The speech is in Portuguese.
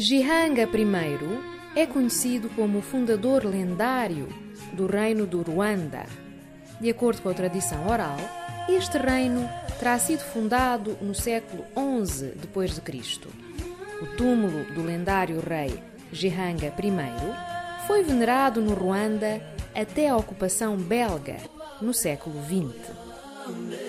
Gihanga I é conhecido como o fundador lendário do reino do Ruanda. De acordo com a tradição oral, este reino terá sido fundado no século XI depois de Cristo. O túmulo do lendário rei Gihanga I foi venerado no Ruanda até a ocupação belga no século XX.